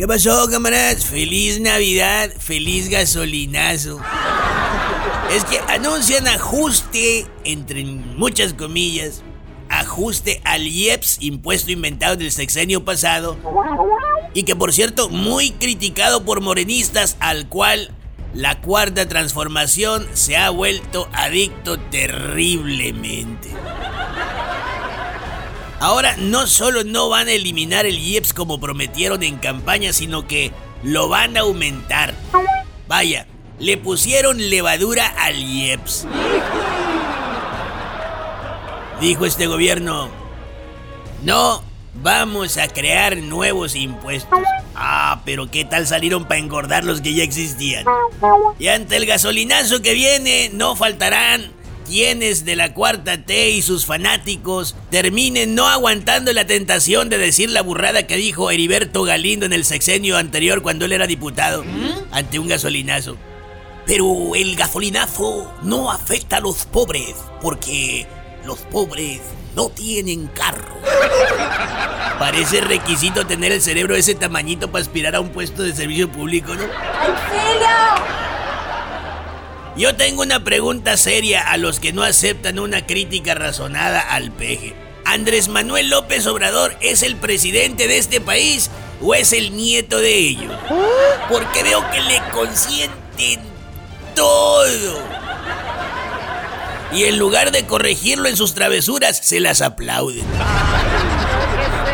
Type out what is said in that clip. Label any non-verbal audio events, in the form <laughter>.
¿Qué pasó, camaradas? Feliz Navidad, feliz gasolinazo. Es que anuncian ajuste, entre muchas comillas, ajuste al IEPS, impuesto inventado del sexenio pasado, y que por cierto, muy criticado por morenistas, al cual la cuarta transformación se ha vuelto adicto terriblemente. Ahora no solo no van a eliminar el IEPS como prometieron en campaña, sino que lo van a aumentar. Vaya, le pusieron levadura al IEPS. Dijo este gobierno, no vamos a crear nuevos impuestos. Ah, pero ¿qué tal salieron para engordar los que ya existían? Y ante el gasolinazo que viene, no faltarán quienes de la cuarta T y sus fanáticos terminen no aguantando la tentación de decir la burrada que dijo Heriberto Galindo en el sexenio anterior cuando él era diputado ante un gasolinazo. Pero el gasolinazo no afecta a los pobres porque los pobres no tienen carro. Parece requisito tener el cerebro de ese tamañito para aspirar a un puesto de servicio público, ¿no? ¡Auxilio! Yo tengo una pregunta seria a los que no aceptan una crítica razonada al peje. ¿Andrés Manuel López Obrador es el presidente de este país o es el nieto de ellos? Porque veo que le consienten todo. Y en lugar de corregirlo en sus travesuras, se las aplauden. <laughs>